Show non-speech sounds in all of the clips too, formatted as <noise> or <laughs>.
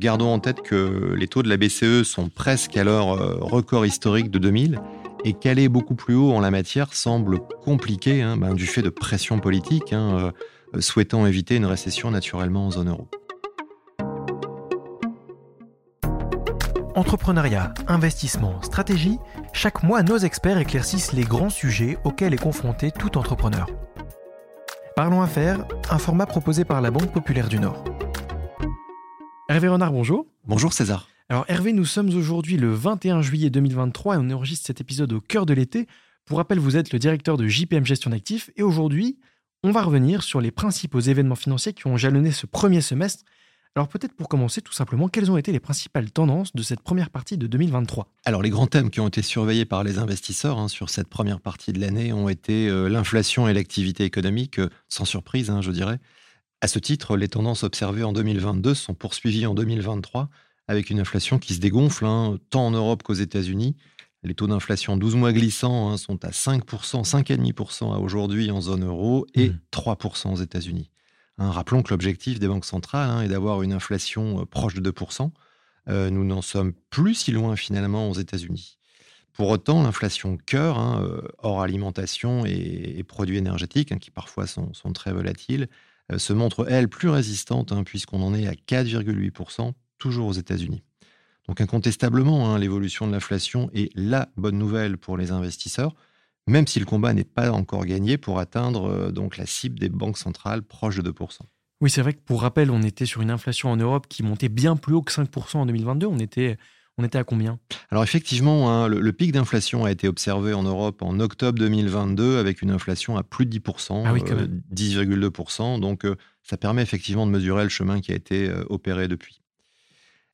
Gardons en tête que les taux de la BCE sont presque à leur record historique de 2000 et qu'aller beaucoup plus haut en la matière semble compliqué hein, ben, du fait de pression politique, hein, euh, souhaitant éviter une récession naturellement en zone euro. Entrepreneuriat, investissement, stratégie, chaque mois nos experts éclaircissent les grands sujets auxquels est confronté tout entrepreneur. Parlons Affaires, un format proposé par la Banque Populaire du Nord. Hervé Renard, bonjour. Bonjour César. Alors Hervé, nous sommes aujourd'hui le 21 juillet 2023 et on enregistre cet épisode au cœur de l'été. Pour rappel, vous êtes le directeur de JPM Gestion d'actifs et aujourd'hui, on va revenir sur les principaux événements financiers qui ont jalonné ce premier semestre alors peut-être pour commencer tout simplement, quelles ont été les principales tendances de cette première partie de 2023 Alors les grands thèmes qui ont été surveillés par les investisseurs hein, sur cette première partie de l'année ont été euh, l'inflation et l'activité économique, euh, sans surprise hein, je dirais. À ce titre, les tendances observées en 2022 sont poursuivies en 2023 avec une inflation qui se dégonfle, hein, tant en Europe qu'aux États-Unis. Les taux d'inflation 12 mois glissants sont à 5%, 5,5% à aujourd'hui en zone euro et 3% mmh. aux États-Unis. Hein, rappelons que l'objectif des banques centrales hein, est d'avoir une inflation euh, proche de 2%. Euh, nous n'en sommes plus si loin finalement aux États-Unis. Pour autant, l'inflation cœur, hein, euh, hors alimentation et, produits énergétiques, qui parfois sont, très volatiles, se montre, elle, plus résistante, puisqu'on en est à 4,8%, toujours aux États-Unis. Donc incontestablement, l'évolution de l'inflation est la bonne nouvelle pour les investisseurs, même si le combat n'est pas encore gagné pour atteindre euh, la cible des banques centrales proche de 2%. Oui, c'est vrai que pour rappel, on était sur une inflation en Europe qui montait bien plus haut que 5% en 2022. On était, on était à combien? Alors effectivement, hein, le, pic d'inflation a été observé en Europe en octobre 2022 avec une inflation à plus de 10%, ah 10,2%. Euh, donc euh, ça permet effectivement de mesurer le chemin qui a été opéré depuis.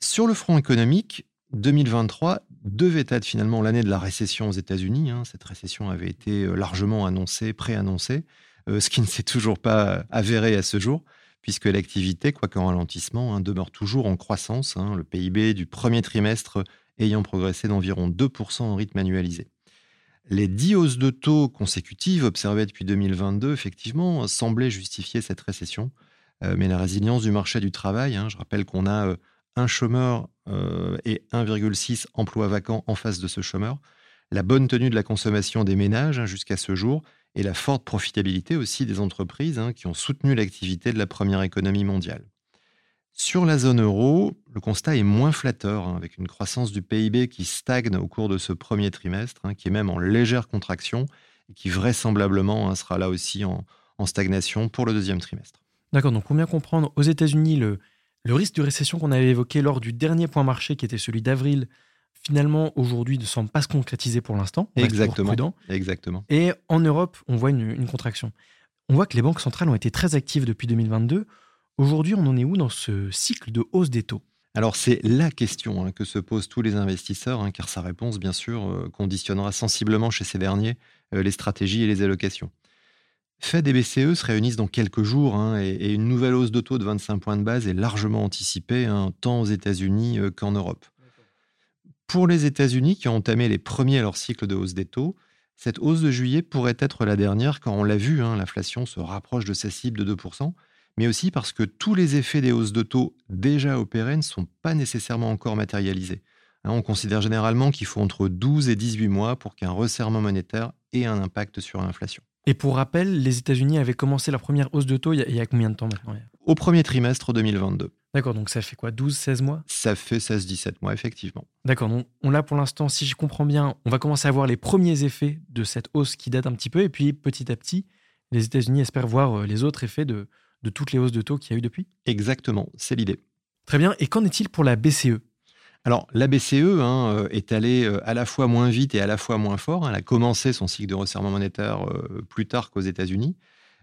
Sur le front économique, 2023 devait être finalement l'année de la récession aux États-Unis. Hein. Cette récession avait été euh, largement annoncée, préannoncée, euh, ce qui ne s'est toujours pas avéré à ce jour, puisque l'activité, quoique en ralentissement, hein, demeure toujours en croissance, hein. le PIB du premier trimestre ayant progressé d'environ 2% en rythme annualisé. Les dix hausses de taux consécutives observées depuis 2022, effectivement, semblaient justifier cette récession. Euh, mais la résilience du marché du travail, je rappelle qu'on a un chômeur euh, et 1,6 emplois vacants en face de ce chômeur, la bonne tenue de la consommation des ménages hein, jusqu'à ce jour et la forte profitabilité aussi des entreprises hein, qui ont soutenu l'activité de la première économie mondiale. Sur la zone euro, le constat est moins flatteur, hein, avec une croissance du PIB qui stagne au cours de ce premier trimestre, qui est même en légère contraction et qui vraisemblablement sera là aussi en, stagnation pour le deuxième trimestre. D'accord, donc pour bien comprendre, aux États-Unis, le risque de récession qu'on avait évoqué lors du dernier point marché, qui était celui d'avril, finalement, aujourd'hui, ne semble pas se concrétiser pour l'instant. Exactement. Exactement. Et en Europe, on voit une, contraction. On voit que les banques centrales ont été très actives depuis 2022. Aujourd'hui, on en est où dans ce cycle de hausse des taux? Alors c'est la question hein, que se posent tous les investisseurs, hein, car sa réponse, bien sûr, euh, conditionnera sensiblement chez ces derniers euh, les stratégies et les allocations. Fed et BCE se réunissent dans quelques jours hein, et, une nouvelle hausse de taux de 25 points de base est largement anticipée, tant aux États-Unis euh, qu'en Europe. Pour les États-Unis, qui ont entamé les premiers à leur cycle de hausse des taux, cette hausse de juillet pourrait être la dernière quand on l'a vu, hein, l'inflation se rapproche de sa cible de 2%, mais aussi parce que tous les effets des hausses de taux déjà opérées ne sont pas nécessairement encore matérialisés. on considère généralement qu'il faut entre 12 et 18 mois pour qu'un resserrement monétaire ait un impact sur l'inflation. Et pour rappel, les États-Unis avaient commencé la première hausse de taux il y a, combien de temps maintenant Au premier trimestre 2022. D'accord, donc ça fait quoi 12, 16 mois? Ça fait 16-17 mois, effectivement. D'accord, donc on l'a pour l'instant, si je comprends bien, on va commencer à voir les premiers effets de cette hausse qui date un petit peu, et puis petit à petit, les États-Unis espèrent voir euh, les autres effets de, de toutes les hausses de taux qu'il y a eu depuis? Exactement, c'est l'idée. Très bien, et qu'en est-il pour la BCE alors, la BCE hein, euh, est allée euh, à la fois moins vite et à la fois moins fort. Elle a commencé son cycle de resserrement monétaire plus tard qu'aux États-Unis.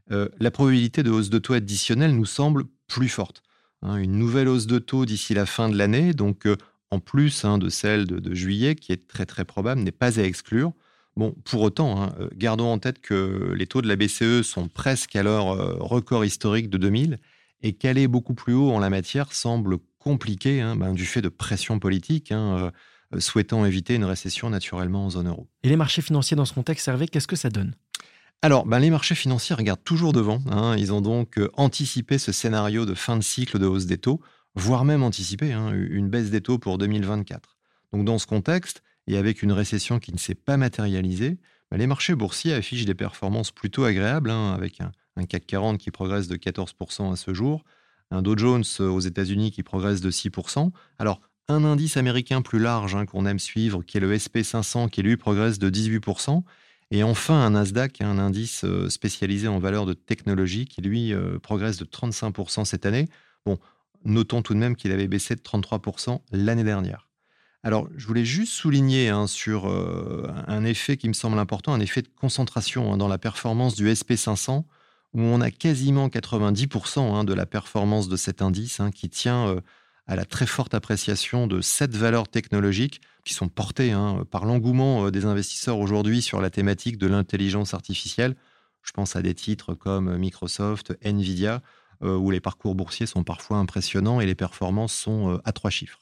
la probabilité de hausse de taux additionnelle nous semble plus forte. Hein. une nouvelle hausse de taux d'ici la fin de l'année, donc en plus hein, de celle de, juillet, qui est très très probable, n'est pas à exclure. Bon, pour autant, gardons en tête que les taux de la BCE sont presque à leur record historique de 2000 et qu'aller beaucoup plus haut en la matière semble compliqué hein, ben, du fait de pression politique, hein, euh, souhaitant éviter une récession naturellement en zone euro. Et les marchés financiers dans ce contexte, Hervé, qu'est-ce que ça donne? Alors, ben, les marchés financiers regardent toujours devant. Hein. Ils ont donc euh, anticipé ce scénario de fin de cycle de hausse des taux voire même anticiper hein, une baisse des taux pour 2024. Donc dans ce contexte, et avec une récession qui ne s'est pas matérialisée, bah, les marchés boursiers affichent des performances plutôt agréables, hein, avec un, CAC 40 qui progresse de 14% à ce jour, un Dow Jones euh, aux États-Unis qui progresse de 6%. Alors, un indice américain plus large qu'on aime suivre, qui est le SP500, qui lui progresse de 18%. Et enfin, un Nasdaq, un indice euh, spécialisé en valeur de technologie, qui lui euh, progresse de 35% cette année. Bon, notons tout de même qu'il avait baissé de 33% l'année dernière. Alors, je voulais juste souligner hein, sur un effet qui me semble important, un effet de concentration hein, dans la performance du SP500, où on a quasiment 90% de la performance de cet indice qui tient à la très forte appréciation de sept valeurs technologiques qui sont portées hein, par l'engouement euh, des investisseurs aujourd'hui sur la thématique de l'intelligence artificielle. Je pense à des titres comme Microsoft, Nvidia, euh, où les parcours boursiers sont parfois impressionnants et les performances sont euh, à trois chiffres.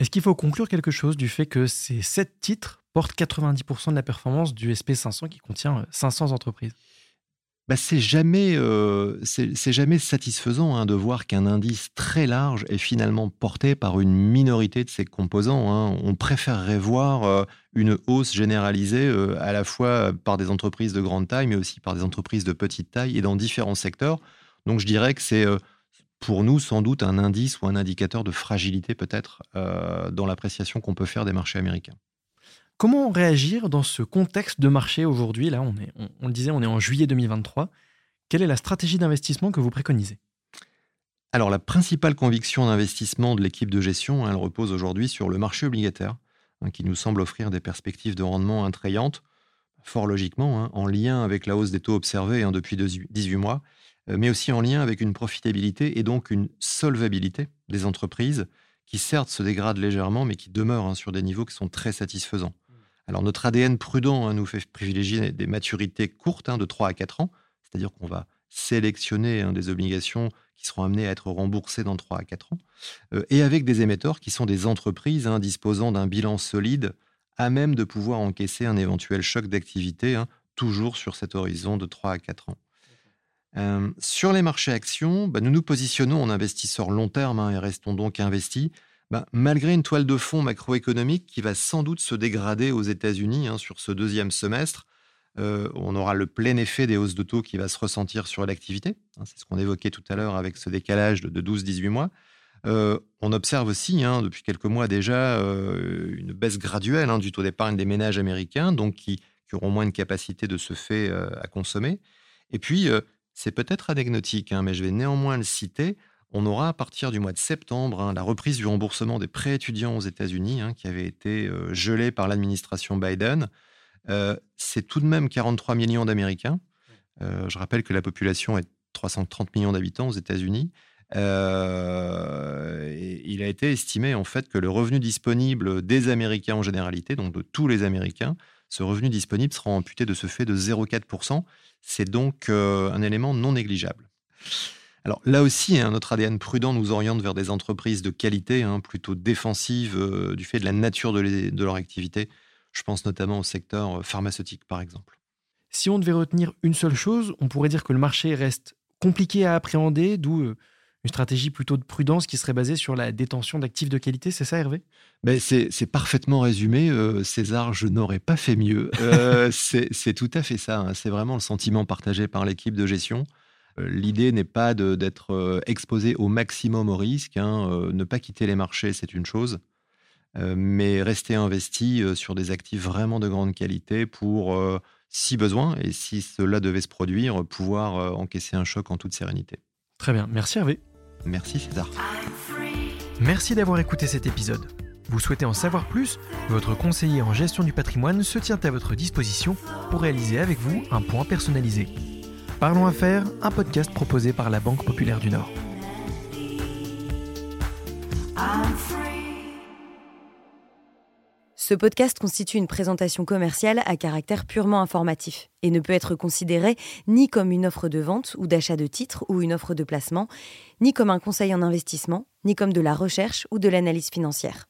Est-ce qu'il faut conclure quelque chose du fait que ces sept titres portent 90% de la performance du SP500 qui contient 500 entreprises? Bah, c'est jamais, euh, c'est jamais satisfaisant hein, de voir qu'un indice très large est finalement porté par une minorité de ses composants. Hein. On préférerait voir euh, une hausse généralisée euh, à la fois par des entreprises de grande taille, mais aussi par des entreprises de petite taille et dans différents secteurs. Donc je dirais que c'est pour nous sans doute un indice ou un indicateur de fragilité peut-être dans l'appréciation qu'on peut faire des marchés américains. Comment réagir dans ce contexte de marché aujourd'hui? Là, on, le disait, on est en juillet 2023. Quelle est la stratégie d'investissement que vous préconisez? Alors, la principale conviction d'investissement de l'équipe de gestion, elle repose aujourd'hui sur le marché obligataire, hein, qui nous semble offrir des perspectives de rendement attrayantes, fort logiquement, hein, en lien avec la hausse des taux observés hein, depuis 18 mois, euh, mais aussi en lien avec une profitabilité et donc une solvabilité des entreprises qui certes se dégradent légèrement, mais qui demeurent sur des niveaux qui sont très satisfaisants. Alors notre ADN prudent hein, nous fait privilégier des maturités courtes, hein, de 3 à 4 ans, c'est-à-dire qu'on va sélectionner hein, des obligations qui seront amenées à être remboursées dans 3 à 4 ans, euh, et avec des émetteurs qui sont des entreprises disposant d'un bilan solide à même de pouvoir encaisser un éventuel choc d'activité, toujours sur cet horizon de 3 à 4 ans. Euh, sur les marchés actions, bah, nous nous positionnons en investisseurs long terme et restons donc investis bah, malgré une toile de fond macroéconomique qui va sans doute se dégrader aux États-Unis hein, sur ce deuxième semestre, euh, on aura le plein effet des hausses de taux qui va se ressentir sur l'activité. Hein, c'est ce qu'on évoquait tout à l'heure avec ce décalage de, 12-18 mois. Euh, on observe aussi, hein, depuis quelques mois déjà, euh, une baisse graduelle du taux d'épargne des ménages américains, donc qui, qui, auront moins de capacité de ce fait à consommer. Et puis, c'est peut-être anecdotique, mais je vais néanmoins le citer, on aura à partir du mois de septembre hein, la reprise du remboursement des prêts étudiants aux États-Unis, hein, qui avait été euh, gelé par l'administration Biden. Euh, c'est tout de même 43 millions d'Américains. Euh, je rappelle que la population est 330 millions d'habitants aux États-Unis. il a été estimé en fait que le revenu disponible des Américains en généralité, donc de tous les Américains, ce revenu disponible sera amputé de ce fait de 0,4%. C'est donc un élément non négligeable. Alors là aussi, hein, notre ADN prudent nous oriente vers des entreprises de qualité, hein, plutôt défensives euh, du fait de la nature de, leur activité. Je pense notamment au secteur euh, pharmaceutique, par exemple. Si on devait retenir une seule chose, on pourrait dire que le marché reste compliqué à appréhender, d'où euh, une stratégie plutôt de prudence qui serait basée sur la détention d'actifs de qualité. C'est ça, Hervé? Ben c'est parfaitement résumé. César, je n'aurais pas fait mieux. <laughs> c'est tout à fait ça. Hein. C'est vraiment le sentiment partagé par l'équipe de gestion. Euh, l'idée n'est pas d'être euh, exposé au maximum au risque. Hein, euh, ne pas quitter les marchés, c'est une chose. mais rester investi sur des actifs vraiment de grande qualité pour, si besoin, et si cela devait se produire, pouvoir encaisser un choc en toute sérénité. Très bien. Merci Hervé. Merci César. Merci d'avoir écouté cet épisode. Vous souhaitez en savoir plus? Votre conseiller en gestion du patrimoine se tient à votre disposition pour réaliser avec vous un point personnalisé. Parlons Affaires, un podcast proposé par la Banque Populaire du Nord. Ce podcast constitue une présentation commerciale à caractère purement informatif et ne peut être considéré ni comme une offre de vente ou d'achat de titres ou une offre de placement, ni comme un conseil en investissement, ni comme de la recherche ou de l'analyse financière.